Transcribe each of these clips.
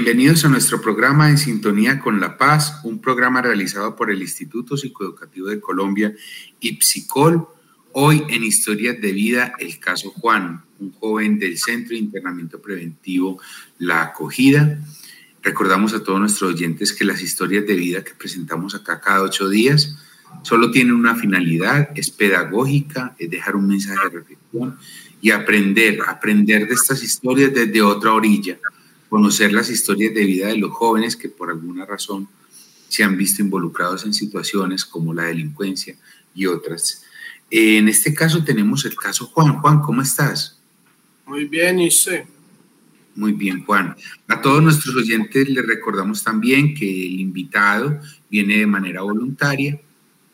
Bienvenidos a nuestro programa En Sintonía con la Paz, un programa realizado por el Instituto Psicoeducativo de Colombia y Psicol. Hoy en Historias de Vida, el caso Juan, un joven del Centro de Internamiento Preventivo La Acogida. Recordamos a todos nuestros oyentes que las historias de vida que presentamos acá cada ocho días solo tienen una finalidad, es pedagógica, es dejar un mensaje de reflexión y aprender, aprender de estas historias desde otra orilla conocer las historias de vida de los jóvenes que por alguna razón se han visto involucrados en situaciones como la delincuencia y otras. En este caso tenemos el caso Juan. Juan, ¿cómo estás? Muy bien, ¿y usted? Muy bien, Juan. A todos nuestros oyentes les recordamos también que el invitado viene de manera voluntaria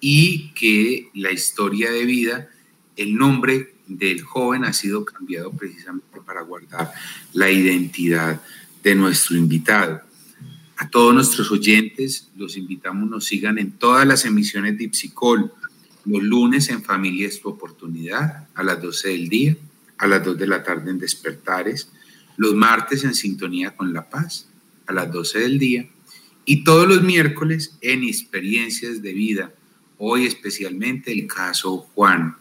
y que la historia de vida, el nombre del joven ha sido cambiado precisamente para guardar la identidad de nuestro invitado. A todos nuestros oyentes los invitamos, nos sigan en todas las emisiones de Ipsicol, los lunes en Familia es tu oportunidad, a las 12 del día, a las 2 de la tarde en Despertares, los martes en Sintonía con la Paz, a las 12 del día, y todos los miércoles en Experiencias de Vida, hoy especialmente el caso Juan.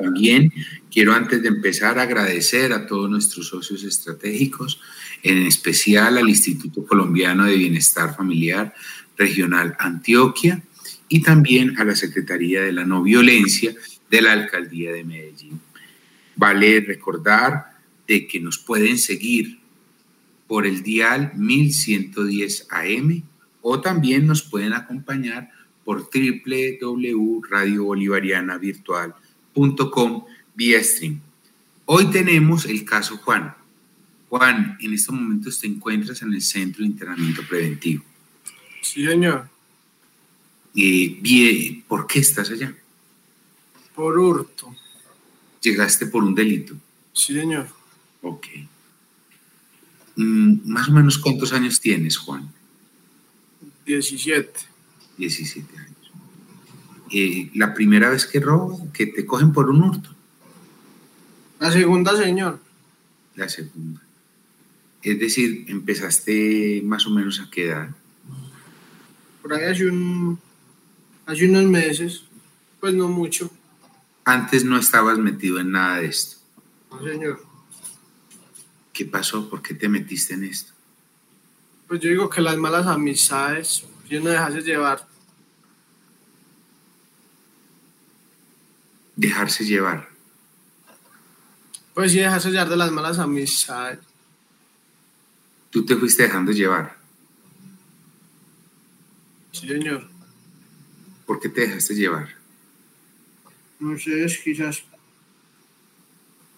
También quiero antes de empezar agradecer a todos nuestros socios estratégicos, en especial al Instituto Colombiano de Bienestar Familiar Regional Antioquia y también a la Secretaría de la No Violencia de la Alcaldía de Medellín. Vale recordar de que nos pueden seguir por el dial 1110 AM o también nos pueden acompañar por www.radiobolivarianavirtual.com vía stream. Hoy tenemos el caso Juan, Juan, en estos momentos te encuentras en el centro de internamiento preventivo. Sí, señor. Eh, ¿Por qué estás allá? Por hurto. ¿Llegaste por un delito? Sí, señor. Ok. Mm, más o menos cuántos años tienes, Juan? 17. 17 años. Eh, ¿La primera vez que robo, que te cogen por un hurto? La segunda, señor. La segunda. Es decir, empezaste más o menos a qué edad? Por ahí hace, un, hace unos meses, pues no mucho. Antes no estabas metido en nada de esto. No, señor. ¿Qué pasó? ¿Por qué te metiste en esto? Pues yo digo que las malas amistades, yo no dejase llevar. Dejarse llevar. Pues sí, dejarse llevar de las malas amistades tú te fuiste dejando llevar. Sí, señor. ¿Por qué te dejaste llevar? No sé, es quizás.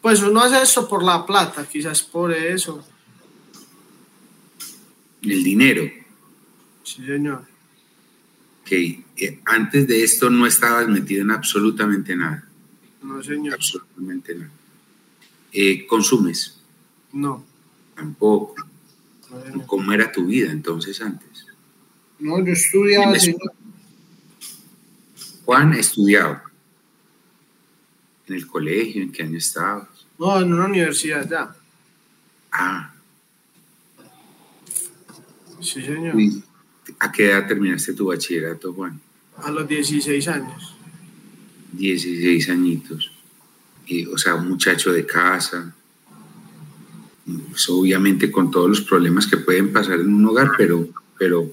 Pues uno hace eso por la plata, quizás por eso. El dinero. Sí, señor. Ok, eh, antes de esto no estabas metido en absolutamente nada. No, señor. Absolutamente nada. Eh, ¿Consumes? No. Tampoco. ¿Cómo era tu vida entonces antes? No, yo estudiaba. Juan estudiaba. ¿En el colegio? ¿En qué año estabas? No, en una universidad ya. Ah. Sí, señor. ¿A qué edad terminaste tu bachillerato, Juan? A los 16 años. 16 añitos. o sea, un muchacho de casa, pues, obviamente con todos los problemas que pueden pasar en un hogar, pero, pero,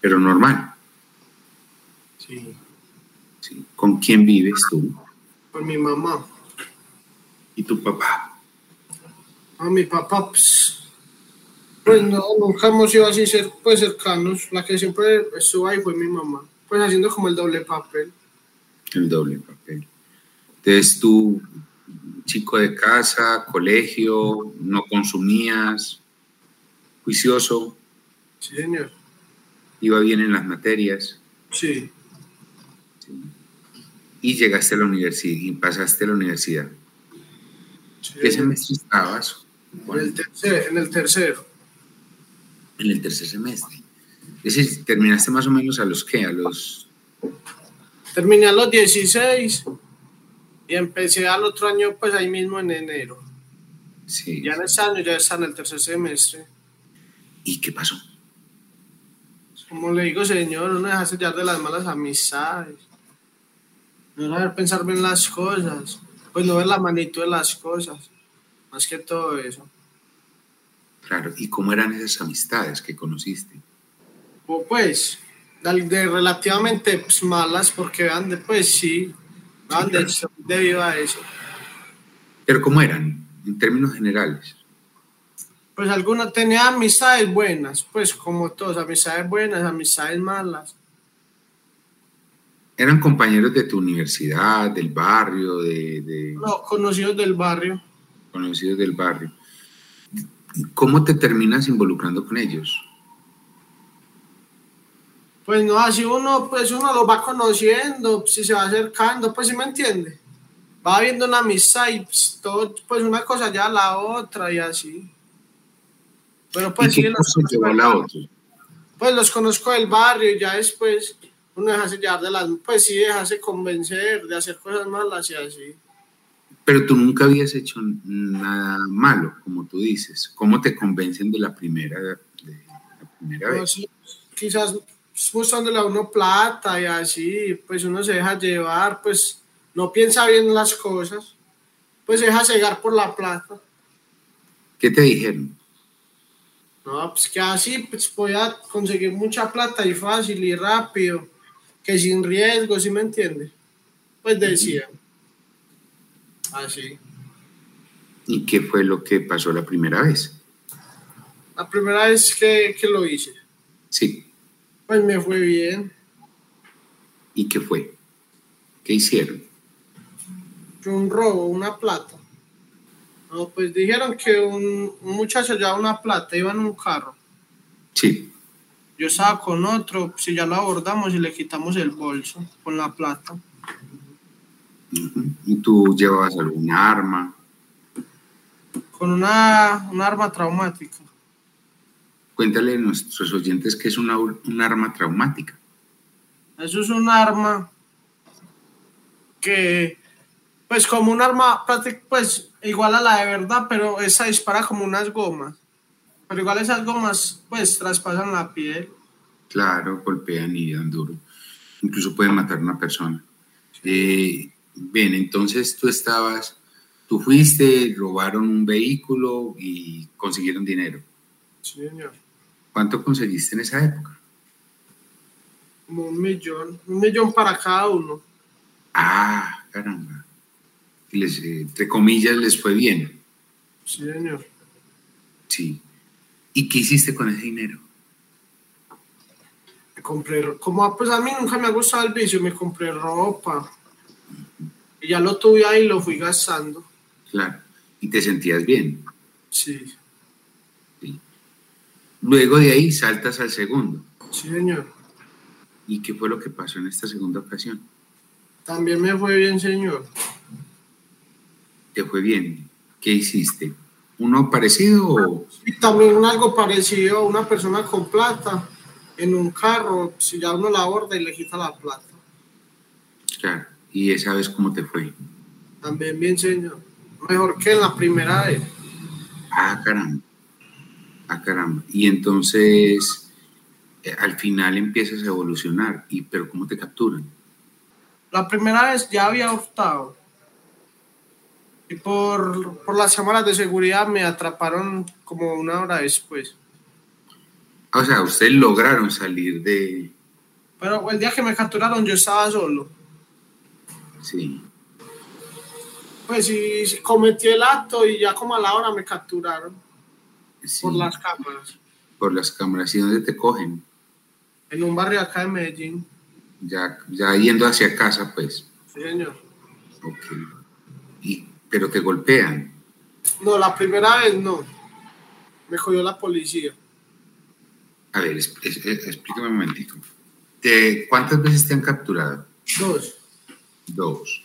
pero normal. Sí. ¿Con quién vives tú? Con mi mamá. ¿Y tu papá? A mi papá, pues, pues no, nunca hemos sido así pues, cercanos. La que siempre estuvo ahí fue mi mamá, pues haciendo como el doble papel. El doble papel. Entonces tú chico de casa, colegio, no consumías, juicioso. Sí, señor. Iba bien en las materias. Sí. Y llegaste a la universidad y pasaste a la universidad. ¿Qué semestre estabas? En, el tercer, en el tercero. En el tercer semestre. Es decir, terminaste más o menos a los qué, a los... Terminé a los 16 y empecé al otro año, pues ahí mismo en enero. Sí. Ya en ese año ya está en el tercer semestre. ¿Y qué pasó? Como le digo, señor, uno deja sellar de las malas amistades. No saber pensar bien las cosas. Pues no ver la manito de las cosas. Más que todo eso. Claro, ¿y cómo eran esas amistades que conociste? Pues, de relativamente pues, malas, porque vean, pues sí, vean de, debido a eso. ¿Pero cómo eran, en términos generales? Pues algunos tenían amistades buenas, pues como todos, amistades buenas, amistades malas. ¿Eran compañeros de tu universidad, del barrio, de, de... No, conocidos del barrio. Conocidos del barrio. ¿Cómo te terminas involucrando con ellos? Pues no, así uno, pues uno lo va conociendo, si se va acercando, pues sí me entiende. Va viendo una amistad y pues, todo, pues una cosa ya la otra y así. Pero pues sí, los conozco, la otra? pues los conozco del barrio y ya después uno dejarse llevar de las, pues sí, dejarse convencer de hacer cosas malas y así. Pero tú nunca habías hecho nada malo, como tú dices. ¿Cómo te convencen de la primera, de la primera vez? quizás mostrándole a uno plata y así, pues uno se deja llevar, pues no piensa bien las cosas, pues se deja cegar por la plata. ¿Qué te dijeron? No, pues que así pues voy a conseguir mucha plata y fácil y rápido, que sin riesgo, ¿sí me entiende? Pues decía. Así. ¿Y qué fue lo que pasó la primera vez? La primera vez que, que lo hice. Sí. Pues me fue bien. ¿Y qué fue? ¿Qué hicieron? Un robo, una plata. No, pues dijeron que un, muchacho llevaba una plata, iba en un carro. Sí. Yo estaba con otro, si ya lo abordamos y le quitamos el bolso con la plata. ¿Y tú llevabas algún arma? Con una, una arma traumática. Cuéntale a nuestros oyentes que es una, un arma traumática. Eso es un arma que, pues como un arma, pues igual a la de verdad, pero esa dispara como unas gomas. Pero igual esas gomas, pues traspasan la piel. Claro, golpean y dan duro. Incluso pueden matar a una persona. Eh, bien, entonces tú estabas, tú fuiste, robaron un vehículo y consiguieron dinero. Sí, señor. ¿Cuánto conseguiste en esa época? Como un millón, un millón para cada uno. Ah, caramba. Y les, eh, entre comillas, les fue bien. Sí, señor. Sí. ¿Y qué hiciste con ese dinero? Me compré, como pues a mí nunca me ha gustado el vicio, me compré ropa. Y ya lo tuve ahí y lo fui gastando. Claro. ¿Y te sentías bien? Sí. Luego de ahí saltas al segundo. Sí, señor. ¿Y qué fue lo que pasó en esta segunda ocasión? También me fue bien, señor. ¿Te fue bien? ¿Qué hiciste? ¿Uno parecido o...? Sí, también algo parecido, una persona con plata en un carro, si ya uno la y le quita la plata. Claro, ¿y esa vez cómo te fue? También bien, señor. Mejor que en la primera vez. Ah, caramba. Ah, caramba. Y entonces, eh, al final empiezas a evolucionar. ¿Y, ¿Pero cómo te capturan? La primera vez ya había optado. Y por, por las cámaras de seguridad me atraparon como una hora después. O sea, ustedes lograron salir de... Pero el día que me capturaron yo estaba solo. Sí. Pues sí, cometí el acto y ya como a la hora me capturaron. Por las cámaras. Por las cámaras. ¿Y dónde te cogen? En un barrio acá de Medellín. Ya, ya yendo hacia casa, pues. Sí, señor. Ok. Y, ¿Pero te golpean? No, la primera vez no. Me cogió la policía. A ver, explícame un momentito. ¿Cuántas veces te han capturado? Dos. Dos.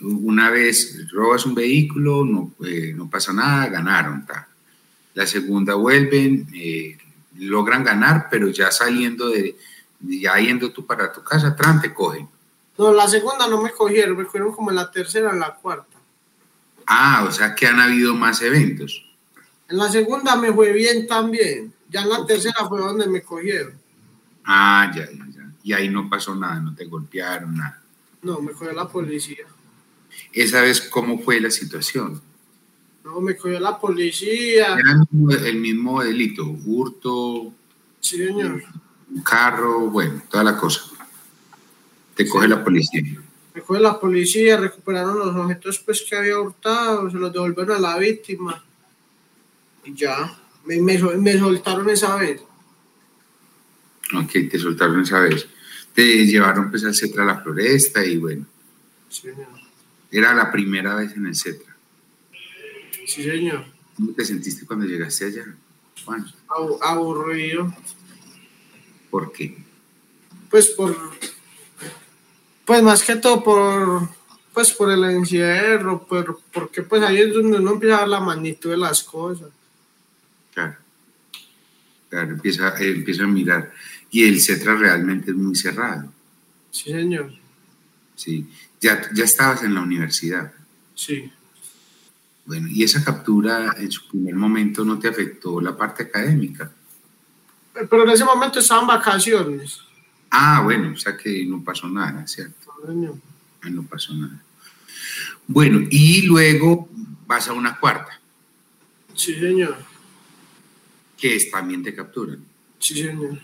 Una vez robas un vehículo, no, eh, no pasa nada, ganaron. Ta la segunda vuelven, eh, logran ganar, pero ya saliendo de, ya yendo tú para tu casa, atrás te cogen. No, la segunda no me cogieron, me cogieron como en la tercera, en la cuarta. Ah, o sea que han habido más eventos. En la segunda me fue bien también. Ya en la tercera fue donde me cogieron. Ah, ya, ya, ya. Y ahí no pasó nada, no te golpearon, nada. No, me cogió la policía. ¿Esa vez cómo fue la situación? No, me cogió la policía. Era el mismo, el mismo delito, hurto, Sí, señor. un carro, bueno, toda la cosa. Te coge la policía. Me cogió la policía, recuperaron los objetos pues, que había hurtado, se los devolvieron a la víctima. Y ya, me, me soltaron esa vez. Ok, te soltaron esa vez. Te llevaron pues al Cetra a la Floresta y bueno, Sí, señor. era la primera vez en el Cetra. Sí, señor. ¿Cómo te sentiste cuando llegaste allá? Juan, aburrido. ¿por qué? Pues por. Pues más que todo por. Pues por el encierro, por, porque pues ahí es donde uno empieza a ver la magnitud de las cosas. Claro. Claro, empieza, eh, empieza a mirar. Y el Cetra realmente es muy cerrado. Sí, señor. Sí. Ya, ya estabas en la universidad. Sí. Bueno, y esa captura en su primer momento no te afectó la parte académica. Pero en ese momento estaban vacaciones. Ah, bueno, o sea que no pasó nada, ¿cierto? Señor. Ah, No pasó nada. Bueno, y luego vas a una cuarta, Sí, señor. que es, también te capturan. Sí, señor.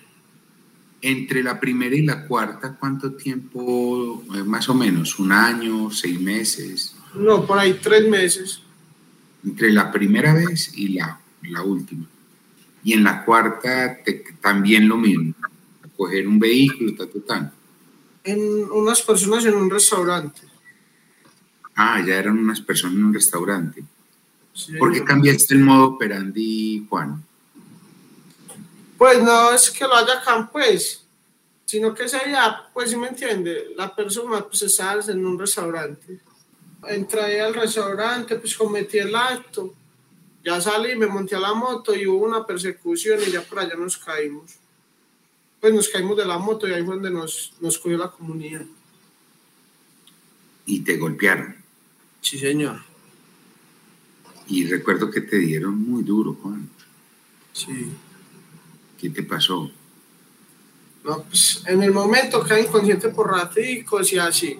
Entre la primera y la cuarta, ¿cuánto tiempo, eh, más o menos? ¿Un año, seis meses? No, por ahí tres meses. Entre la primera vez y la, la última. Y en la cuarta te- también lo mismo, coger un vehículo, ta, ta, ta. En unas personas en un restaurante. Ah, ya eran unas personas en un restaurante. Sí, ¿Por qué cambiaste el modo operandi, Juan? Pues no es que lo haya can, pues, sino que ese día, pues, si me entiende, la persona pues estaba en un restaurante. Entré al restaurante, pues cometí el acto. Ya salí, me monté a la moto y hubo una persecución y ya por allá nos caímos. Pues nos caímos de la moto y ahí fue donde nos, nos cogió la comunidad. Y te golpearon. Sí, señor. Y recuerdo que te dieron muy duro, Juan. Sí. ¿Qué te pasó? No, pues en el momento quedé inconsciente por raticos y así.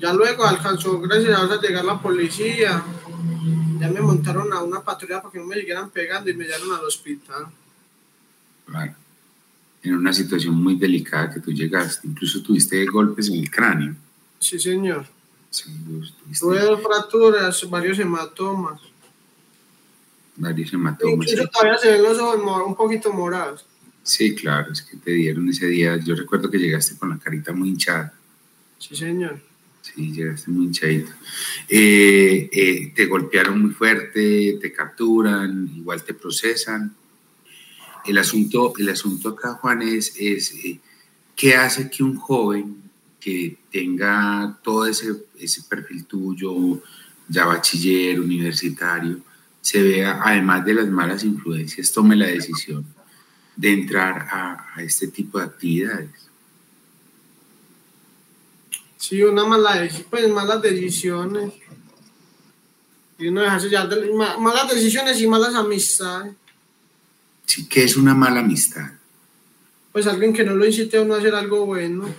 Ya luego alcanzó, gracias a Dios, llegar la policía. Ya me montaron a una patrulla para que no me siguieran pegando y me llevaron al hospital. Claro. En una situación muy delicada que tú llegaste. Incluso tuviste golpes en el cráneo. Sí, señor. Sí, Tuve dos fracturas, varios hematomas. varios hematomas. Incluso todavía se ven los ojos un poquito morados. Sí, claro, es que te dieron ese día. Yo recuerdo que llegaste con la carita muy hinchada. Sí, señor. Sí, llegaste muy hinchadito. Eh, eh, te golpearon muy fuerte, te capturan, igual te procesan. El asunto, el asunto acá, Juan, es, es eh, qué hace que un joven que tenga todo ese, ese perfil tuyo, ya bachiller, universitario, se vea, además de las malas influencias, tome la decisión de entrar a, a este tipo de actividades. Sí, una mala pues malas decisiones. Y uno dejarse ya de ma- malas decisiones y malas amistades. Sí, que es una mala amistad. Pues alguien que no lo incite a uno a hacer algo bueno.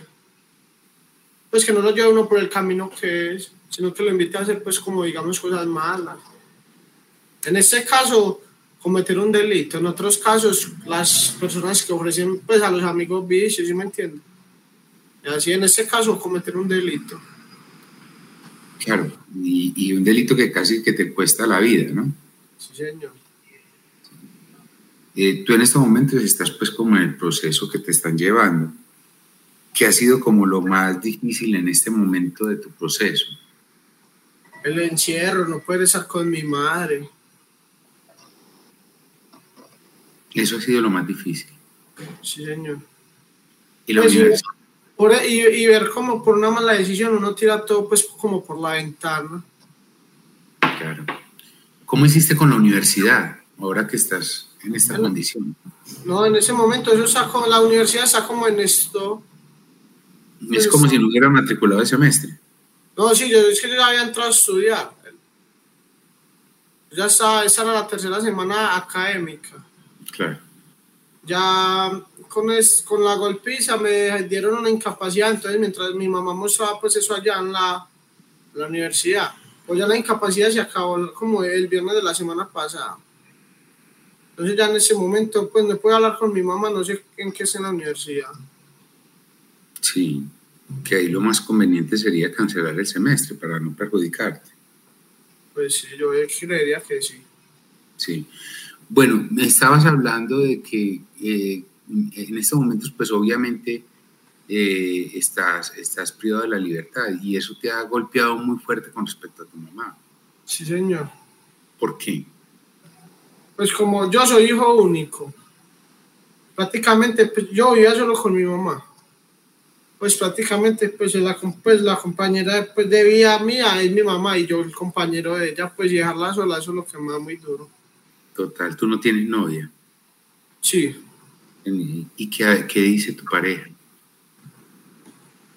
Pues que no lo lleve a uno por el camino que es, sino que lo invite a hacer pues como digamos cosas malas. En este caso, cometer un delito. En otros casos, las personas que ofrecen pues a los amigos vicios, ¿sí me entienden? Y así en este caso, cometer un delito. Claro, y, y un delito que casi que te cuesta la vida, ¿no? Sí, señor. Eh, tú en estos momentos estás pues como en el proceso que te están llevando. ¿Qué ha sido como lo más difícil en este momento de tu proceso? El encierro, no poder estar con mi madre. Eso ha sido lo más difícil. Sí, señor. Y la Pues, universidad, Por- y, y ver como por una mala decisión uno tira todo pues como por la ventana. claro. ¿Cómo hiciste con la universidad ahora que estás en esta Bueno. condición? No, en ese momento está como, la universidad está como en esto. Es como si no hubiera matriculado el semestre. No, sí, yo es que yo ya había entrado a estudiar. Ya estaba, esa era la tercera semana académica. Claro. ya con, con la golpiza me dieron una incapacidad, entonces mientras mi mamá mostraba pues eso allá en la, la universidad, pues ya la incapacidad se acabó como el viernes de la semana pasada. Entonces ya en ese momento pues no puedo hablar con mi mamá, no sé en qué es en la universidad. Sí, que ahí lo más conveniente sería cancelar el semestre para no perjudicarte. Pues sí, yo creería que sí. Sí. Bueno, me estabas hablando de que eh, en estos momentos, pues obviamente eh, estás, estás privado de la libertad y eso te ha golpeado muy fuerte con respecto a tu mamá. Sí, señor. ¿Por qué? Pues como yo soy hijo único, prácticamente pues, yo vivía solo con mi mamá. Pues prácticamente pues la, pues, la compañera pues, de vida mía es mi mamá y yo el compañero de ella, pues dejarla sola, eso es lo que me da muy duro. Total, ¿tú no tienes novia? Sí. ¿Y qué, qué dice tu pareja?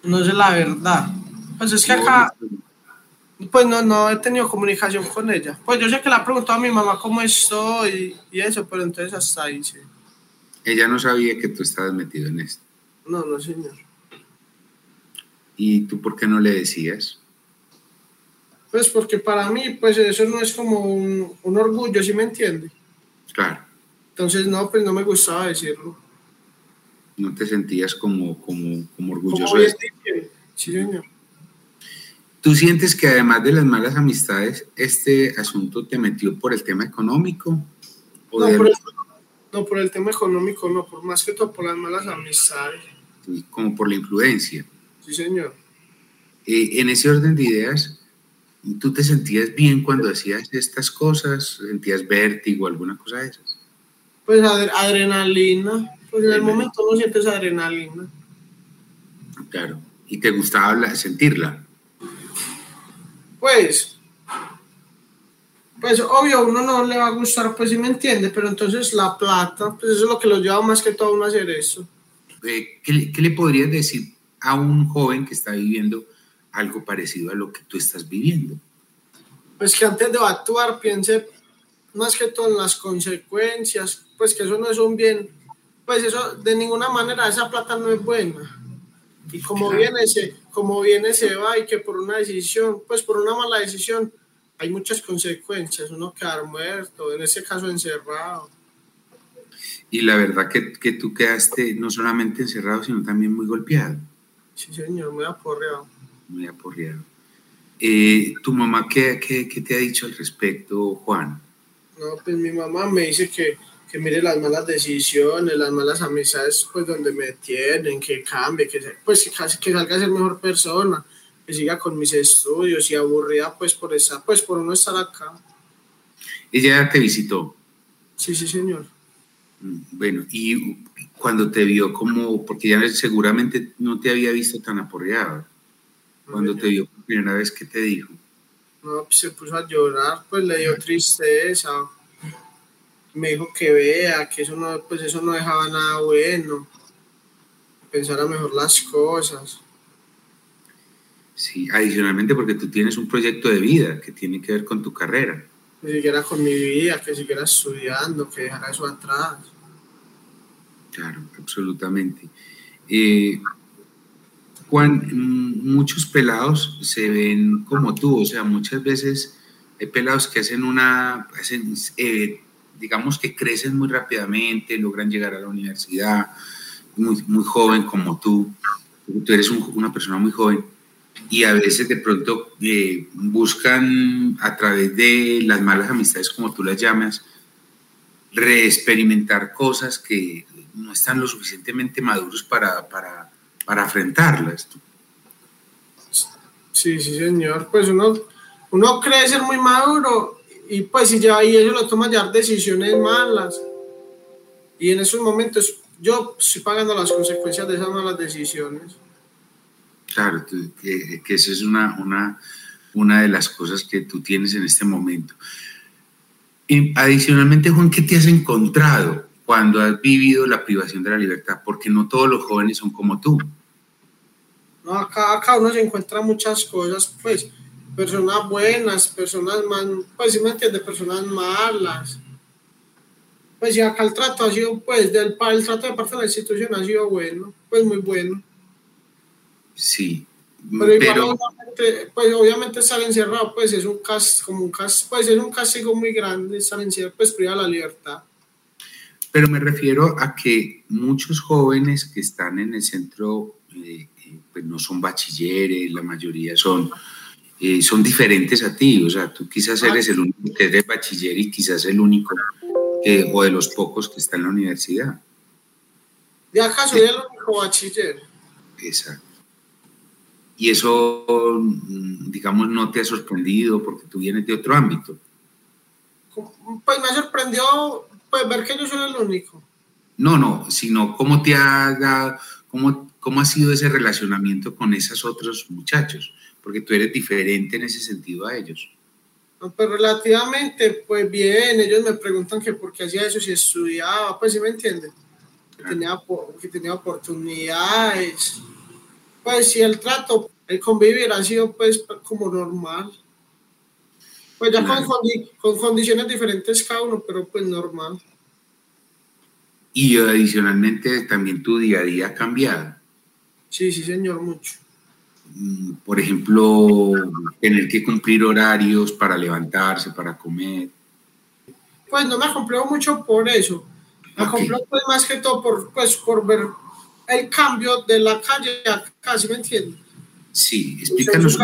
No sé la verdad. Pues es que acá, pues no, no he tenido comunicación con ella. Pues yo sé que le ha preguntado a mi mamá cómo estoy y eso, pero entonces hasta ahí sí. Ella no sabía que tú estabas metido en esto. No, no, señor. ¿Y tú por qué no le decías? Pues porque para mí, pues eso no es como un, un orgullo, ¿sí me entiende? Claro. Entonces, no, pues no me gustaba decirlo. ¿No te sentías como, como, como orgulloso de esto? Sí, señor. ¿Tú sientes que además de las malas amistades, este asunto te metió por el tema económico? no, por el, no, por el tema económico, no, por más que todo por las malas amistades. Como por la influencia. Sí, señor. Eh, en ese orden de ideas, ¿Tú te sentías bien cuando hacías estas cosas? ¿Sentías vértigo, alguna cosa de esas? Pues adrenalina. Pues en el momento no sientes adrenalina. Claro. ¿Y te gustaba sentirla? Pues, pues obvio, uno no le va a gustar, pues si me entiende, pero entonces la plata, pues eso es lo que lo lleva más que todo a uno a hacer eso. Eh, ¿qué, ¿Qué le podrías decir a un joven que está viviendo algo parecido a lo que tú estás viviendo. Pues que antes de actuar piense más que todo en las consecuencias, pues que eso no es un bien, pues eso de ninguna manera esa plata no es buena. Y como viene se, como viene se va y que por una decisión, pues por una mala decisión hay muchas consecuencias, uno quedar muerto, en ese caso encerrado. Y la verdad que, que tú quedaste no solamente encerrado, sino también muy golpeado. Sí, señor, muy aporreado muy aporreado. Eh, ¿Tu mamá qué, qué, qué, te ha dicho al respecto, Juan? No, pues mi mamá me dice que, que mire las malas decisiones, las malas amistades, pues donde me tienen, que cambie, que, pues, que, que salga a ser mejor persona, que siga con mis estudios y aburrida pues por, esa, pues, por no estar acá. ¿Ella te visitó? Sí, sí, señor. Mm, bueno, y cuando te vio como, porque ya seguramente no te había visto tan aporreado. Cuando te vio por primera vez, ¿qué te dijo? No, pues se puso a llorar, pues le dio tristeza. Me dijo que vea, que eso no, pues eso no dejaba nada bueno. Pensara mejor las cosas. Sí, adicionalmente porque tú tienes un proyecto de vida que tiene que ver con tu carrera. Que siguiera con mi vida, que siguiera estudiando, que dejara eso atrás. Claro, absolutamente. Eh, Juan, muchos pelados se ven como tú, o sea, muchas veces hay pelados que hacen una, eh, digamos que crecen muy rápidamente, logran llegar a la universidad, muy, muy joven como tú, tú eres una persona muy joven, y a veces de pronto eh, buscan a través de las malas amistades, como tú las llamas, reexperimentar cosas que no están lo suficientemente maduros para, para para enfrentarlas. Sí, sí, señor. Pues uno, uno cree ser muy maduro y pues si ya ahí ellos lo toman ya decisiones malas. Y en esos momentos yo estoy pagando las consecuencias de esas malas decisiones. Claro, que, que esa es una, una, una de las cosas que tú tienes en este momento. Y adicionalmente, Juan, ¿qué te has encontrado? cuando has vivido la privación de la libertad, porque no todos los jóvenes son como tú. No, acá, acá uno se encuentra muchas cosas, pues, personas buenas, personas más, pues si me entiendes, personas malas. Pues ya acá el trato ha sido, pues, del, el trato de parte de la institución ha sido bueno, pues muy bueno. Sí. Pero, obviamente, pues obviamente estar encerrado, pues es un castigo, como un castigo, pues es un castigo muy grande estar encerrado, pues priva la libertad. Pero me refiero a que muchos jóvenes que están en el centro, eh, eh, pues no son bachilleres, la mayoría son, eh, son diferentes a ti. O sea, tú quizás ah, eres el único que es de bachiller y quizás el único o de los pocos que está en la universidad. ¿De acaso soy el único bachiller? Exacto. Y eso, mm, digamos, no te ha sorprendido porque tú vienes de otro ámbito. Pues me ha sorprendido pues, ver que yo soy el único. No, no, sino cómo te ha dado, cómo, cómo ha sido ese relacionamiento con esos otros muchachos, porque tú eres diferente en ese sentido a ellos. pues relativamente, pues bien, ellos me preguntan que por qué hacía eso, si estudiaba, pues sí me entienden, que, tenía, que tenía oportunidades pues si el trato, el convivir ha sido pues como normal. Pues ya con, con, condiciones diferentes cada uno, pero pues normal. Y adicionalmente también tu día a día ha cambiado. Sí, sí, señor, mucho. Mm, por ejemplo, tener que cumplir horarios para levantarse, para comer. Pues no me ha cumplido mucho por eso. Me okay. pues más que todo por, pues, por ver el cambio de la calle acá, ¿sí me entiende? Sí, explícanos.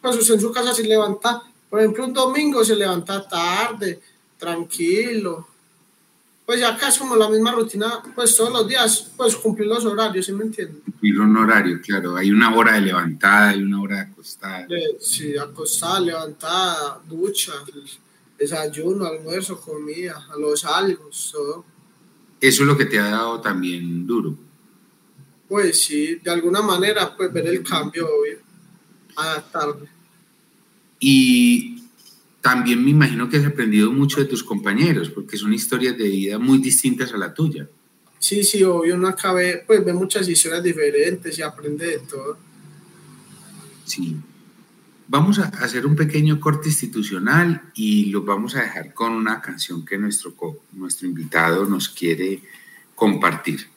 Pues usted en su casa se levanta, por ejemplo, un domingo se levanta tarde, tranquilo. Pues ya acá es como la misma rutina, pues todos los días, pues cumplir los horarios, ¿sí me entiende? Cumplir un horario, claro. Hay una hora de levantada y una hora de acostada. Sí, acostada, levantada, ducha, desayuno, almuerzo, comida, a los algo, todo eso es lo que te ha dado también duro. Pues sí, de alguna manera, pues ver el cambio, obvio, adaptarme. Y también me imagino que has aprendido mucho de tus compañeros, porque son historias de vida muy distintas a la tuya. Sí, sí, obvio, uno acabe, pues ve muchas historias diferentes y aprende de todo. Sí. Vamos a hacer un pequeño corte institucional y lo vamos a dejar con una canción que nuestro, nuestro invitado nos quiere compartir.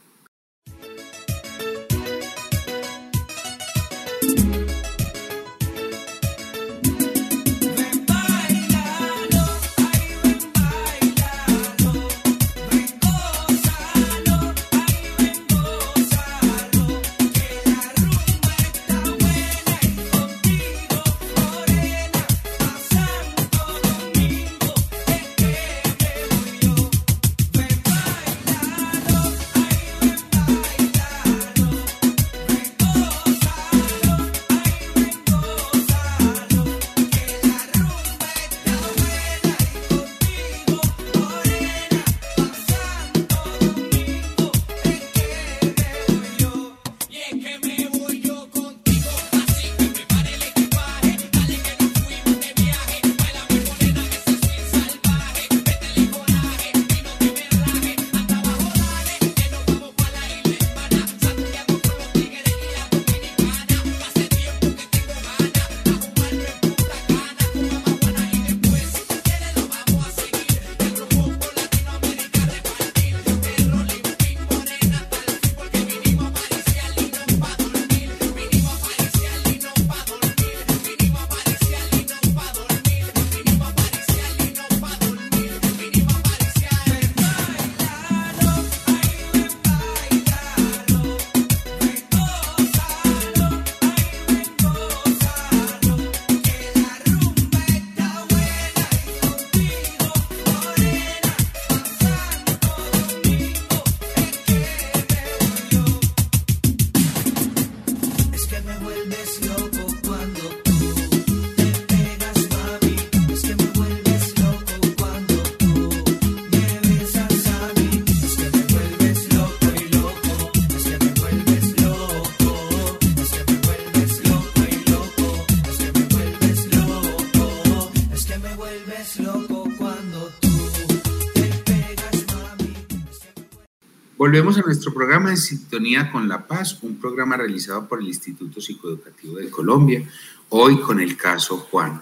Volvemos a nuestro programa en sintonía con La Paz, un programa realizado por el Instituto Psicoeducativo de Colombia, hoy con el caso Juan.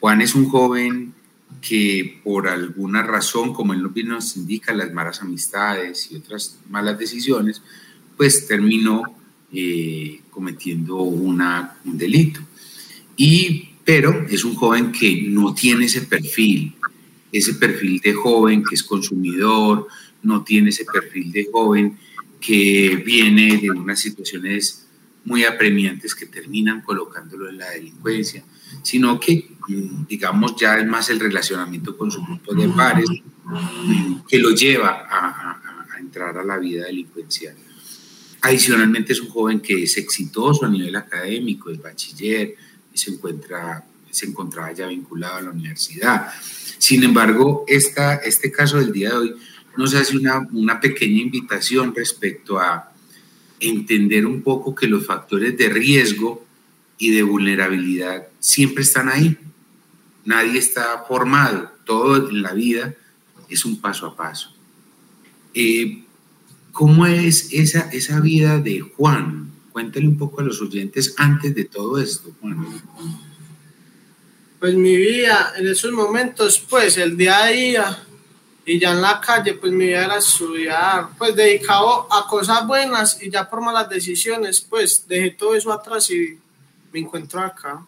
Juan es un joven que por alguna razón, como él nos indica, las malas amistades y otras malas decisiones, pues terminó eh, cometiendo un delito. Y, pero es un joven que no tiene ese perfil, ese perfil de joven que es consumidor, no tiene ese perfil de joven que viene de unas situaciones muy apremiantes que terminan colocándolo en la delincuencia, sino que, mm, digamos, ya es más el relacionamiento con su grupo de pares mm, que lo lleva a, entrar a la vida delincuencial. Adicionalmente es un joven que es exitoso a nivel académico, es bachiller, y se, encuentra, se encontraba ya vinculado a la universidad. Sin embargo, esta, este caso del día de hoy nos hace una, una pequeña invitación respecto a entender un poco que los factores de riesgo y de vulnerabilidad siempre están ahí. Nadie está formado, todo en la vida es un paso a paso. Eh, ¿Cómo es esa, esa vida de Juan? Cuéntale un poco a los oyentes antes de todo esto, Juan. Pues mi vida en esos momentos, pues el día a día y ya en la calle, pues mi vida era estudiar, pues dedicado a cosas buenas y ya por malas decisiones, pues dejé todo eso atrás y me encuentro acá.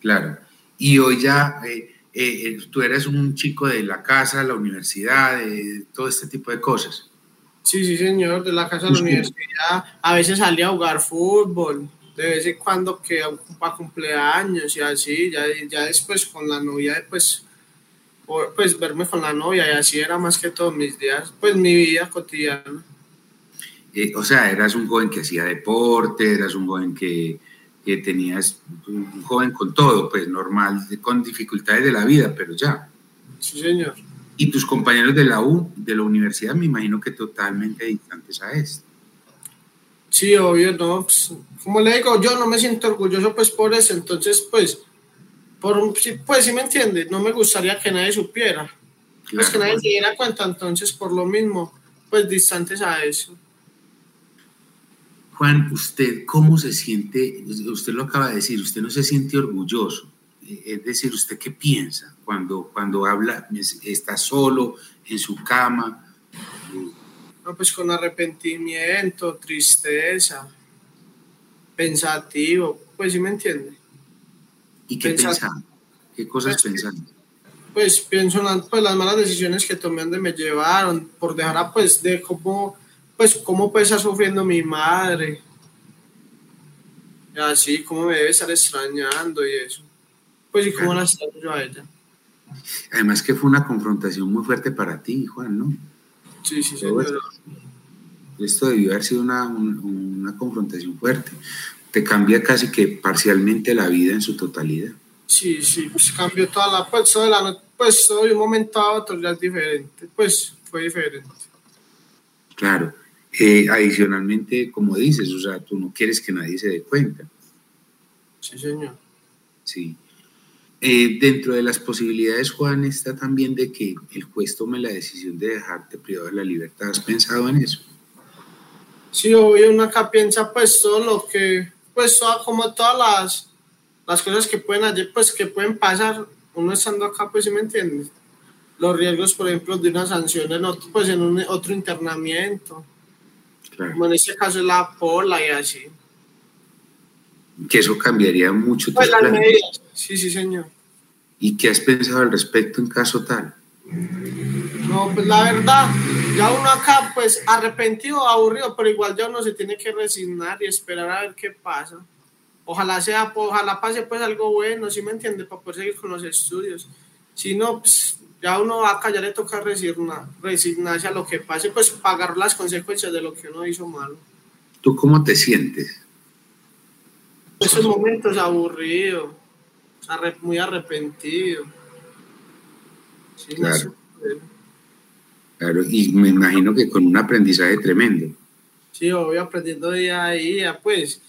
Claro. Y hoy ya eh, eh, eh, tú eres un chico de la casa, la universidad, de todo este tipo de cosas. Sí, sí, señor, de la casa a la universidad. A veces salía a jugar fútbol, de vez en cuando que para cumpleaños y así, ya, ya después con la novia, pues pues verme con la novia y así era más que todos mis días, pues mi vida cotidiana. Eh, o sea, eras un joven que hacía deporte, eras un joven que, que tenías, un joven con todo, pues normal, con dificultades de la vida, pero ya. Sí, señor. Y tus compañeros de la U, de la universidad, me imagino que totalmente distantes a esto. Sí, obvio, no, pues, como le digo, yo no me siento orgulloso pues por eso, entonces pues pues sí me entiende, no me gustaría que nadie supiera. Pues que nadie se diera cuenta, entonces por lo mismo, pues distantes a eso. Juan, ¿usted cómo se siente? Usted lo acaba de decir, usted no se siente orgulloso. Es decir, ¿usted qué piensa cuando, cuando habla, está solo en su cama? No, pues con arrepentimiento, tristeza, pensativo, pues sí me entiende. ¿Y qué pensando? ¿Qué cosas pues, pensando? Pues pienso en pues, las malas decisiones que tomé donde me llevaron, por dejar a, pues de cómo, pues cómo puede estar sufriendo mi madre. Y así, cómo me debe estar extrañando y eso. Pues y cómo la extraño yo a ella. Además que fue una confrontación muy fuerte para ti, Juan, ¿no? Sí, sí, señor. Esto, debió haber sido una, una confrontación fuerte te cambia casi que parcialmente la vida en su totalidad. Sí, sí, pues cambió toda la, pues, de la, pues de un momento a otro ya es diferente, pues fue diferente. Claro, eh, adicionalmente, como dices, o sea, tú no quieres que nadie se dé cuenta. Sí, señor. Sí. Eh, dentro de las posibilidades, Juan, está también de que el juez tome la decisión de dejarte privado de la libertad. ¿Has pensado en eso? Sí, obvio, uno acá piensa pues todo lo que pues como todas las, las cosas que pueden pues que pueden pasar, uno estando acá, pues sí me entiendes. Los riesgos, por ejemplo, de una sanción en otro, pues en un, otro internamiento. Como en este caso es la pola y así. Que eso cambiaría mucho. Pues las medidas, sí, sí, señor. ¿Y qué has pensado al respecto en caso tal? No, pues la verdad, ya uno acá, pues arrepentido, aburrido, pero igual ya uno se tiene que resignar y esperar a ver qué pasa. Ojalá sea, ojalá pase pues algo bueno, ¿sí me entiende? Para poder seguir con los estudios. Si no, pues ya uno acá ya le toca resignar, resignarse a lo que pase, pues pagar las consecuencias de lo que uno hizo malo. ¿Tú cómo te sientes? Esos momentos aburrido, muy arrepentido. Sí, claro. Claro, y me imagino que con un aprendizaje tremendo. Sí, voy aprendiendo día a día, pues,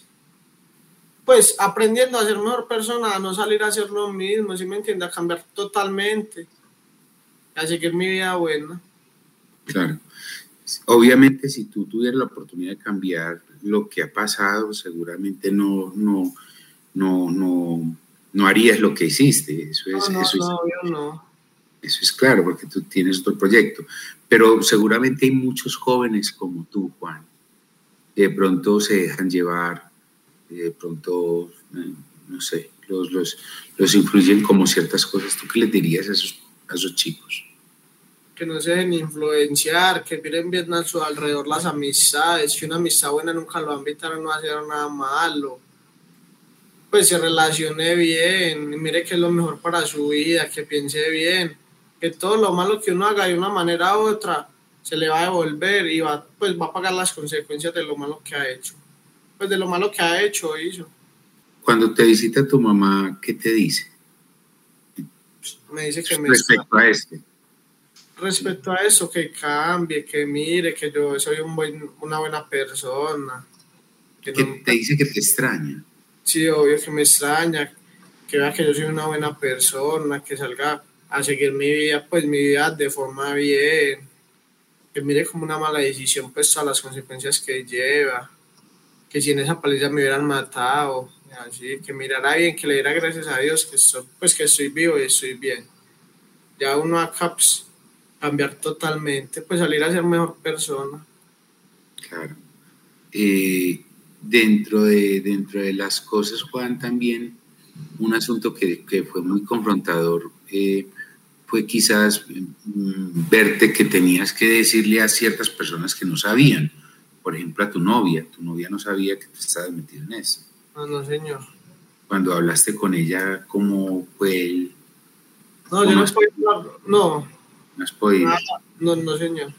pues aprendiendo a ser mejor persona, a no salir a hacer lo mismo, ¿sí me entiende? A cambiar totalmente, a seguir mi vida buena. Claro. Obviamente, si tú tuvieras la oportunidad de cambiar lo que ha pasado, seguramente no, no, no, no, no harías lo que hiciste. Eso es, no, eso, es, no. eso es claro, porque tú tienes otro proyecto. Pero seguramente hay muchos jóvenes como tú, Juan, que de pronto se dejan llevar, de pronto, eh, no sé, los, los, los influyen como ciertas cosas. ¿Tú qué les dirías a esos, a esos chicos? Que no se dejen influenciar, que miren bien a su alrededor las amistades, que una amistad buena nunca lo va a invitar a no hacer nada malo. Pues se relacione bien, mire que es lo mejor para su vida, que piense bien, que todo lo malo que uno haga de una manera u otra se le va a devolver y va, pues va a pagar las consecuencias de lo malo que ha hecho. Pues de lo malo que ha hecho o hizo. Cuando te visita tu mamá, ¿qué te dice? Me dice que me Respecto a este. respecto a eso, que cambie, que mire, que yo soy un buen, una buena persona. Que ¿Qué no- te dice que te extraña? sí, obvio que me extraña, que vea que yo soy una buena persona, que salga a seguir mi vida, pues mi vida de forma bien, que mire como una mala decisión, pues a las consecuencias que lleva, que si en esa paliza me hubieran matado, así, que mirara bien, que le diera gracias a Dios, que estoy, pues que estoy vivo y estoy bien. Ya uno acá, pues, cambiar totalmente, pues salir a ser mejor persona. Claro. Eh, dentro, de, dentro de las cosas, Juan, también un asunto que, que fue muy confrontador eh, fue quizás mm, verte que tenías que decirle a ciertas personas que no sabían. Por ejemplo, a tu novia. Tu novia no sabía que tú estabas metido en eso. No, no, señor. Cuando hablaste con ella, ¿cómo fue el...? No, yo no puedo hablar, no, ¿No has podido? nada, no, no, señor.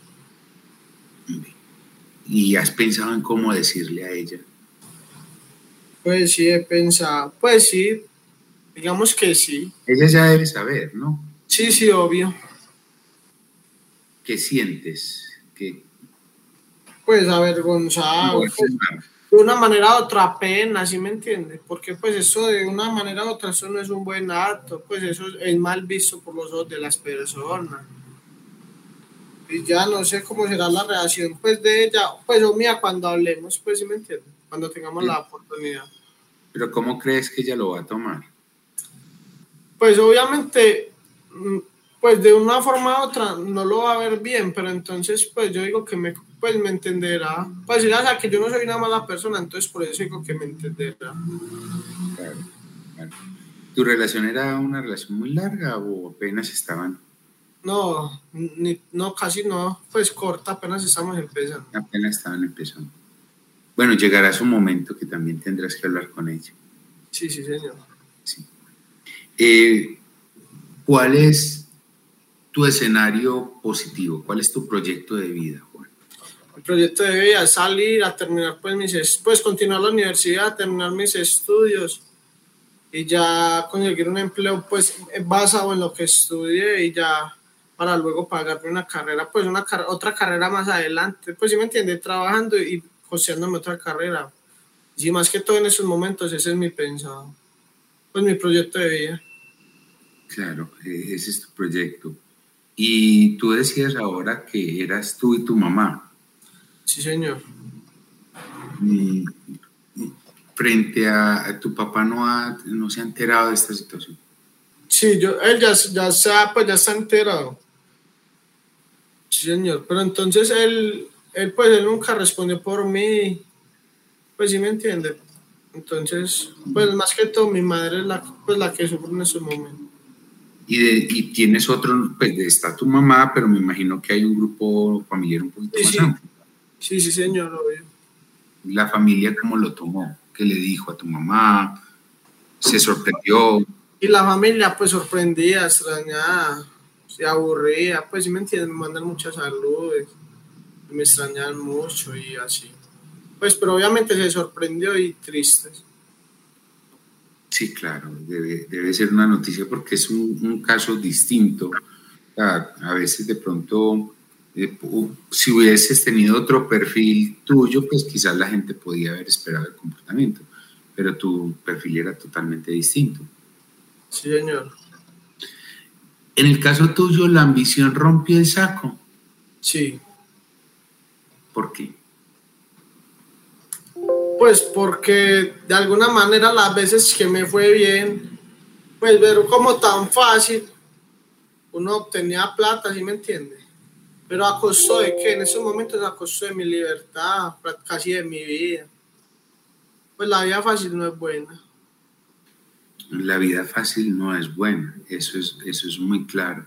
¿Y has pensado en cómo decirle a ella? Pues sí, he pensado, pues sí, digamos que sí. Ella ya debe saber, ¿no? Sí, sí, obvio. ¿Qué sientes? ¿Qué, Pues avergonzado, pues, de una manera u otra pena, ¿sí me entiende? Porque pues eso de una manera u otra, eso no es un buen acto, pues eso es mal visto por los ojos de las personas. Y ya no sé cómo será la reacción pues de ella, pues o mía cuando hablemos, pues sí me entiende, cuando tengamos la oportunidad. Pero ¿cómo crees que ella lo va a tomar? Pues obviamente, mm, pues de una forma u otra no lo va a ver bien, pero entonces pues yo digo que me, pues me entenderá. Pues ella sabe que yo no soy una mala persona, entonces por eso digo que me entenderá. Claro, claro. ¿Tu relación era una relación muy larga o apenas estaban, No, ni, no, casi no, pues corta, apenas estamos empezando. apenas estaban empezando? Bueno, llegará su momento que también tendrás que hablar con ella. Sí, sí, señor. Eh, ¿Cuál es tu escenario positivo? ¿Cuál es tu proyecto de vida, Juan? El proyecto de vida es salir a terminar pues mis, es- pues continuar la universidad, terminar mis estudios y ya conseguir un empleo pues basado en lo que estudié y ya para luego pagarme una carrera, pues una otra carrera más adelante, pues sí me entiende, trabajando y costeándome otra carrera. Y más que todo en esos momentos ese es mi pensado, pues mi proyecto de vida. Claro, eh, ese es tu proyecto. Y tú decías ahora que eras tú y tu mamá. Sí, señor. Frente a, tu papá no, ha, no se ha enterado de esta situación. Sí, yo, él ya, ya, está, pues ya está enterado. Sí, señor. Pero entonces él, él, pues él nunca respondió por mí. Pues sí me entiende. Entonces, pues más que todo, mi madre es la, pues, la que sufre en ese momento. Y, de- y tienes otro, pues está tu mamá, pero me imagino que hay un grupo familiar un poquito Sí, más sí. amplio. Sí, sí, señor, obvio. La familia, ¿cómo lo tomó? ¿Qué le dijo a tu mamá? ¿Se sorprendió? Y la familia, pues sorprendida, extrañada, se aburría, pues sí me entienden, me mandan muchas saludes, me extrañan mucho y así. Pues, pero obviamente se sorprendió y tristes. Sí, claro, debe, debe ser una noticia porque es un, un caso distinto. A, a veces de pronto, eh, si hubieses tenido otro perfil tuyo, pues quizás la gente podía haber esperado el comportamiento, pero tu perfil era totalmente distinto. Sí, señor. En el caso tuyo, la ambición rompió el saco. Sí. ¿Por qué? Pues porque de alguna manera las veces que me fue bien, Pues ver como tan fácil uno obtenía plata, ¿sí me entiende? Pero a costo de qué? En esos momentos a costo de mi libertad, casi de mi vida. Pues la vida fácil no es buena. La vida fácil no es buena, eso es, eso es muy claro.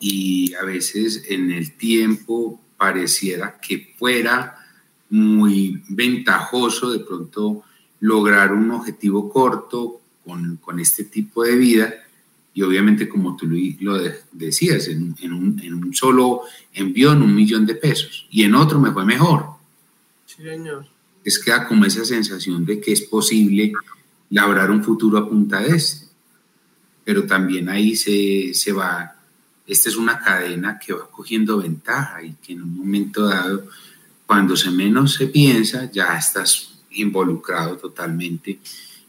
Y a veces en el tiempo pareciera que fuera muy ventajoso de pronto lograr un objetivo corto con, con este tipo de vida y obviamente como tú lo decías, en, en, un, en, un, solo envío en un millón de pesos y en otro me fue mejor. Sí, señor. Es que da como esa sensación de que es posible labrar un futuro a punta de este. Pero también ahí se, se va, esta es una cadena que va cogiendo ventaja y que en un momento dado, cuando se menos se piensa, ya estás involucrado totalmente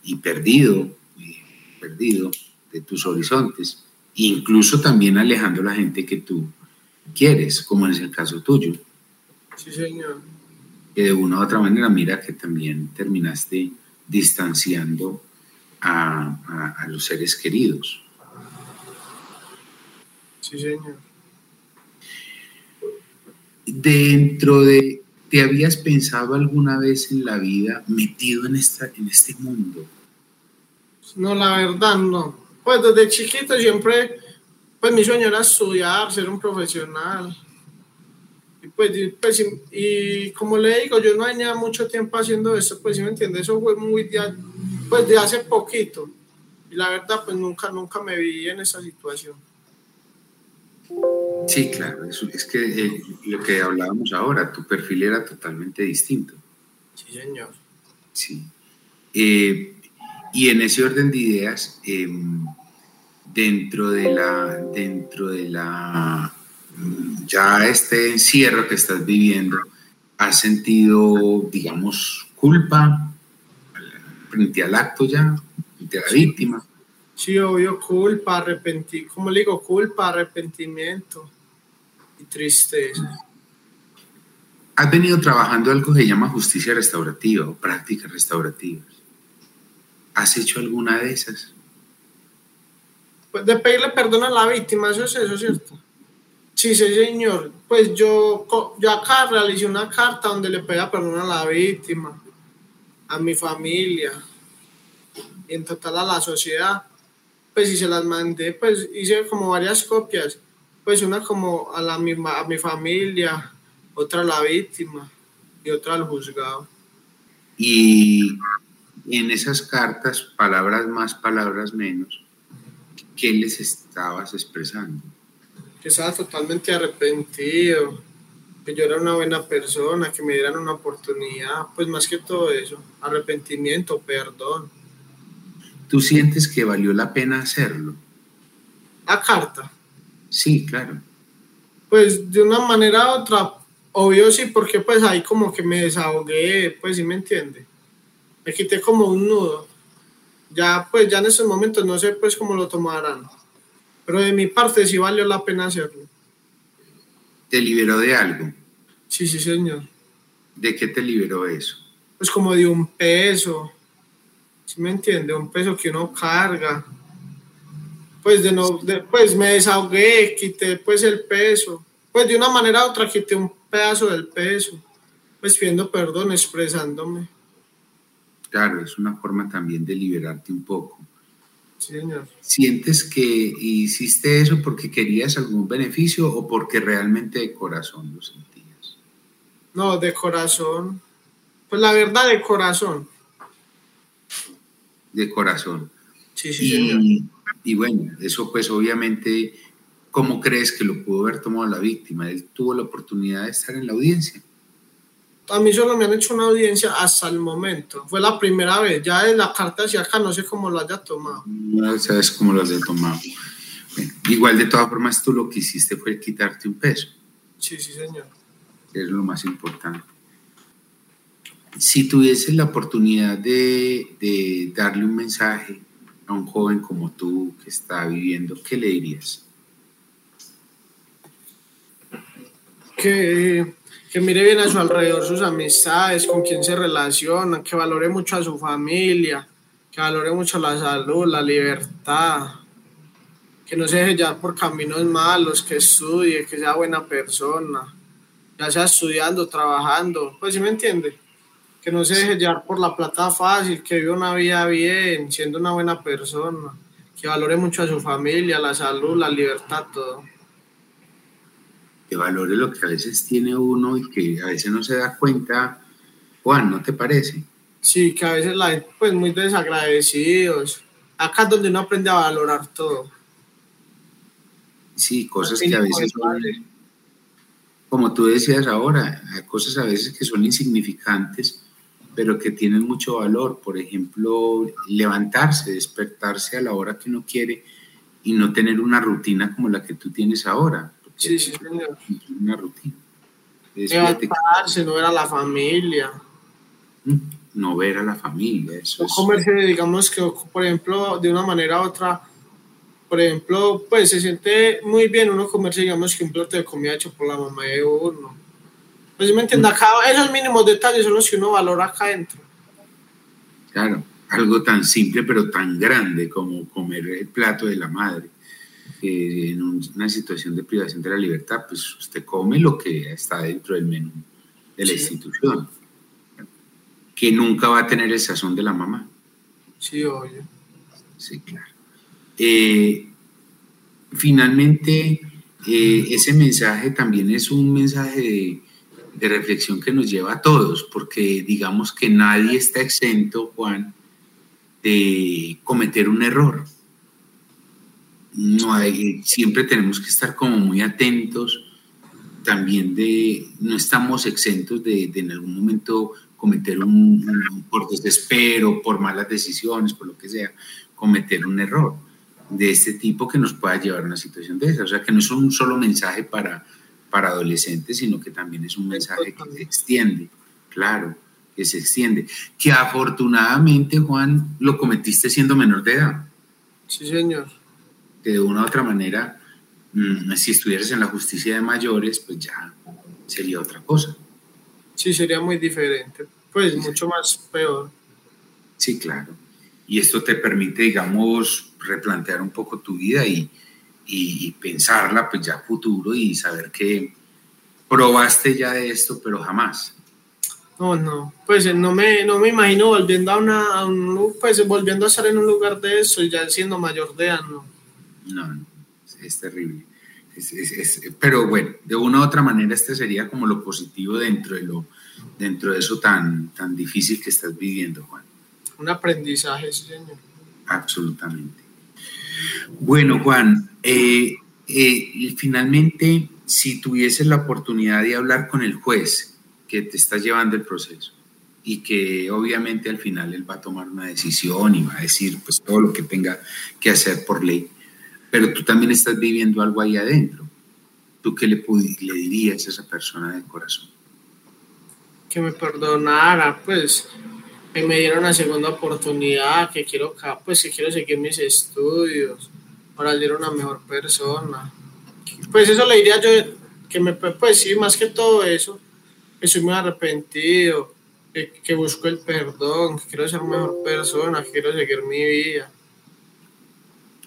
y perdido, perdido de tus horizontes, incluso también alejando a la gente que tú quieres, como es el caso tuyo. Sí, señor. Que de una u otra manera, mira que también terminaste distanciando a, a, los seres queridos. Sí, señor. Dentro de, ¿te habías pensado alguna vez en la vida metido en, esta, en este mundo? No, la verdad no. Pues desde chiquito siempre, pues mi sueño era estudiar, ser un profesional. Y pues, pues y como le digo, yo no tenía mucho tiempo haciendo eso, pues si me entiende, eso fue muy de, pues de hace poquito. Y la verdad, pues nunca, nunca me vi en esa situación. Sí, claro, eso, es que eh, lo que hablábamos ahora, tu perfil era totalmente distinto. Sí, señor. Sí. Eh, y en ese orden de ideas, em, dentro de la, dentro de la, ya este encierro que estás viviendo, ¿has sentido, digamos, culpa frente al acto ya, frente a la víctima? Sí, obvio, culpa, arrepentimiento, como le digo, culpa, arrepentimiento y tristeza. Has venido trabajando algo que se llama justicia restaurativa o prácticas restaurativas. ¿Has hecho alguna de esas? Pues de pedirle perdón a la víctima, eso es eso, ¿cierto? Sí, sí, señor. Pues yo, yo acá realicé una carta donde le pedía perdón a la víctima, a mi familia y en total a la sociedad. Pues y se las mandé, pues hice como varias copias. Pues una como a, la, a mi familia, otra a la víctima y otra al juzgado. Y en esas cartas, palabras más, palabras menos, ¿qué les estabas expresando? Que estaba totalmente arrepentido, que yo era una buena persona, que me dieran una oportunidad, pues más que todo eso, arrepentimiento, perdón. ¿Tú sientes que valió la pena hacerlo? La carta. Sí, claro. Pues de una manera u otra, obvio sí, porque pues ahí como que me desahogué, pues sí me entiende me quité como un nudo. Ya, pues, ya en esos momentos no sé, pues, cómo lo tomarán. Pero de mi parte sí valió la pena hacerlo. ¿Te liberó de algo? Sí, sí, señor. ¿De qué te liberó eso? Pues como de un peso. ¿Sí me entiende? Un peso que uno carga. Pues de no, pues me desahogué, quité pues el peso. Pues de una manera u otra quité un pedazo del peso. Pues pidiendo perdón, expresándome. Claro, es una forma también de liberarte un poco. Sí, señor. ¿Sientes que hiciste eso porque querías algún beneficio o porque realmente de corazón lo sentías? No, de corazón. Pues la verdad, de corazón. De corazón. Sí, sí, señor. Y bueno, eso pues obviamente, ¿cómo crees que lo pudo haber tomado la víctima? Él tuvo la oportunidad de estar en la audiencia. A mí solo me han hecho una audiencia hasta el momento. Fue la primera vez. Ya de la carta hacia acá no sé cómo lo haya tomado. No sabes cómo lo haya tomado. igual de todas formas tú lo que hiciste fue quitarte un peso. Sí, sí, señor. Es lo más importante. Si tuvieses la oportunidad de, de darle un mensaje a un joven como tú que está viviendo, ¿qué le dirías? Que que mire bien a su alrededor sus amistades, con quién se relaciona, que valore mucho a su familia, que valore mucho la salud, la libertad, que no se deje llevar por caminos malos, que estudie, que sea buena persona, ya sea estudiando, trabajando, pues sí me entiende, que no se deje llevar por la plata fácil, que viva una vida bien, siendo una buena persona, que valore mucho a su familia, la salud, la libertad, todo. Que valore lo que a veces tiene uno y que a veces no se da cuenta, Juan, ¿no te parece? Sí, que a veces la gente, pues muy desagradecidos. Acá es donde uno aprende a valorar todo. Sí, cosas que a veces son, como tú decías ahora, hay cosas a veces que son insignificantes, pero que tienen mucho valor. Por ejemplo, levantarse, despertarse a la hora que uno quiere y no tener una rutina como la que tú tienes ahora. Sí, sí, señor. Una rutina. Levantarse, no ver a la familia. Mm, no ver a la familia, eso es. comerse, digamos que, por ejemplo, de una manera u otra, por ejemplo, pues se siente muy bien uno comerse, digamos, que un plato de comida hecho por la mamá de uno. Pues me entiende, acá esos mínimos detalles son los que uno valora acá adentro. Claro, algo tan simple pero tan grande como comer el plato de la madre. en una situación de privación de la libertad, pues usted come lo que está dentro del menú de la institución, que nunca va a tener el sazón de la mamá. Sí, oye. Sí, claro. Eh, finalmente, eh, ese mensaje también es un mensaje de, de, reflexión que nos lleva a todos, porque digamos que nadie está exento, Juan, de cometer un error. No hay, siempre tenemos que estar como muy atentos, también de, no estamos exentos de, en algún momento cometer un, un, por desespero, por malas decisiones, por lo que sea, cometer un error de este tipo que nos pueda llevar a una situación de esa. O sea, que no es un solo mensaje para, para adolescentes, sino que también es un mensaje que se extiende, claro, que se extiende. Que afortunadamente, Juan, lo cometiste siendo menor de edad. Sí, señor. Que de una u otra manera, mmm, si estuvieras en la justicia de mayores, pues ya sería otra cosa. Sí, sería muy diferente. Pues sí, mucho más peor. Sí, claro. Y esto te permite, digamos, replantear un poco tu vida y, y, y, pensarla pues ya futuro y saber que probaste ya de esto, pero jamás. No, no, pues no me, no me imagino volviendo a, una, a un, pues volviendo a estar en un lugar de eso y ya siendo mayor de edad, no. No, no es terrible. Es, es, es, pero bueno, de una u otra manera este sería como lo positivo dentro de, lo, dentro de eso tan, tan difícil que estás viviendo, Juan. Un aprendizaje, sí, señor. Absolutamente. Bueno, Juan, eh, eh, finalmente, si tuvieses la oportunidad de hablar con el juez que te está llevando el proceso y que obviamente al final él va a tomar una decisión y va a decir pues todo lo que tenga que hacer por ley, pero tú también estás viviendo algo ahí adentro. ¿Tú qué le, le dirías a esa persona del corazón? Que me perdonara, pues que me dieron una segunda oportunidad, que quiero, pues que quiero seguir mis estudios, para ser una mejor persona. Pues eso le diría yo, que me, pues sí, más que todo eso, que soy muy arrepentido, que, que busco el perdón, que quiero ser mejor persona, que quiero seguir mi vida.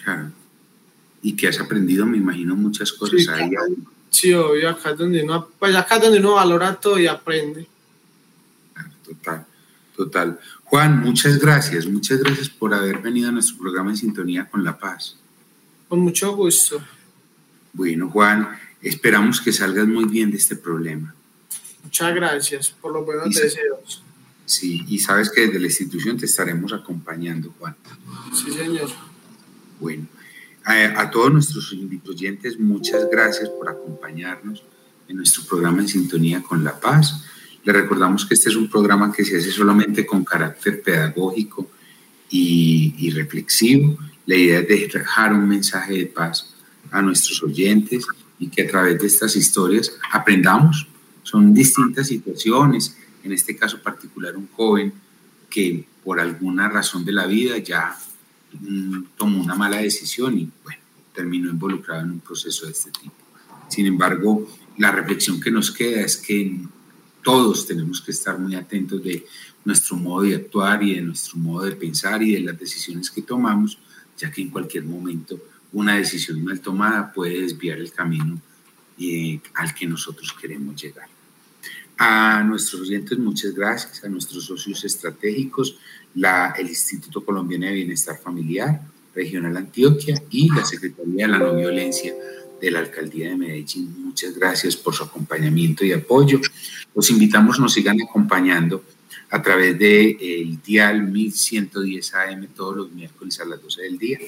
Claro. Y que has aprendido, me imagino, muchas cosas sí, ahí. Sí, obvio, acá es donde uno, pues acá es donde uno valora todo y aprende. Total. Total. Juan, muchas gracias, muchas gracias por haber venido a nuestro programa en sintonía con La Paz. Con mucho gusto. Bueno, Juan, esperamos que salgas muy bien de este problema. Muchas gracias por los buenos y deseos. Sí, y sabes que desde la institución te estaremos acompañando, Juan. Sí, señor. Bueno, a, a todos nuestros oyentes, muchas gracias por acompañarnos en nuestro programa en sintonía con La Paz. Le recordamos que este es un programa que se hace solamente con carácter pedagógico y, y, reflexivo. La idea es dejar un mensaje de paz a nuestros oyentes y que a través de estas historias aprendamos. Son distintas situaciones, en este caso particular un joven que por alguna razón de la vida ya mmm, tomó una mala decisión y bueno, terminó involucrado en un proceso de este tipo. Sin embargo, la reflexión que nos queda es que todos tenemos que estar muy atentos de nuestro modo de actuar y de nuestro modo de pensar y de las decisiones que tomamos, ya que en cualquier momento una decisión mal tomada puede desviar el camino eh, al que nosotros queremos llegar. A nuestros oyentes, muchas gracias, a nuestros socios estratégicos, el Instituto Colombiano de Bienestar Familiar, Regional Antioquia y la Secretaría de la No Violencia de la Alcaldía de Medellín. Muchas gracias por su acompañamiento y apoyo. Los invitamos, nos sigan acompañando a través del de, dial 1110 AM todos los miércoles a las 12 del día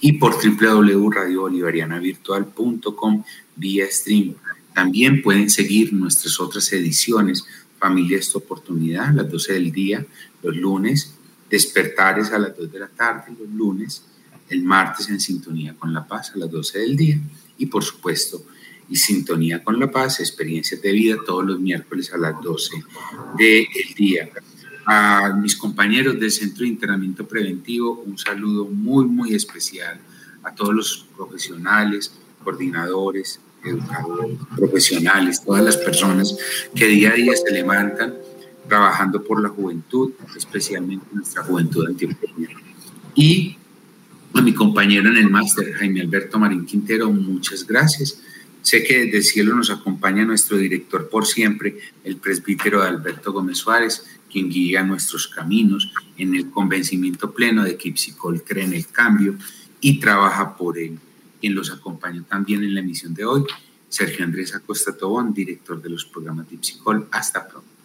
y por www.radiobolivarianavirtual.com vía stream. También pueden seguir nuestras otras ediciones, Familia esta oportunidad, las 12 del día, los lunes, Despertares a las 2 de la tarde, los lunes, el martes en Sintonía con la Paz a las 12 del día y por supuesto y Sintonía con la Paz, experiencias de vida todos los miércoles a las 12 del día. A mis compañeros del Centro de Internamiento Preventivo, un saludo muy, muy especial a todos los profesionales, coordinadores, educadores, profesionales, todas las personas que día a día se levantan trabajando por la juventud, especialmente nuestra juventud antioqueña. Y a mi compañero en el máster, Jaime Alberto Marín Quintero, muchas gracias. Sé que desde el cielo nos acompaña nuestro director por siempre, el presbítero Alberto Gómez Suárez, quien guía nuestros caminos en el convencimiento pleno de que Ipsicol cree en el cambio y trabaja por él. Quien los acompaña también en la emisión de hoy, Sergio Andrés Acosta Tobón, director de los programas de Ipsicol. Hasta pronto.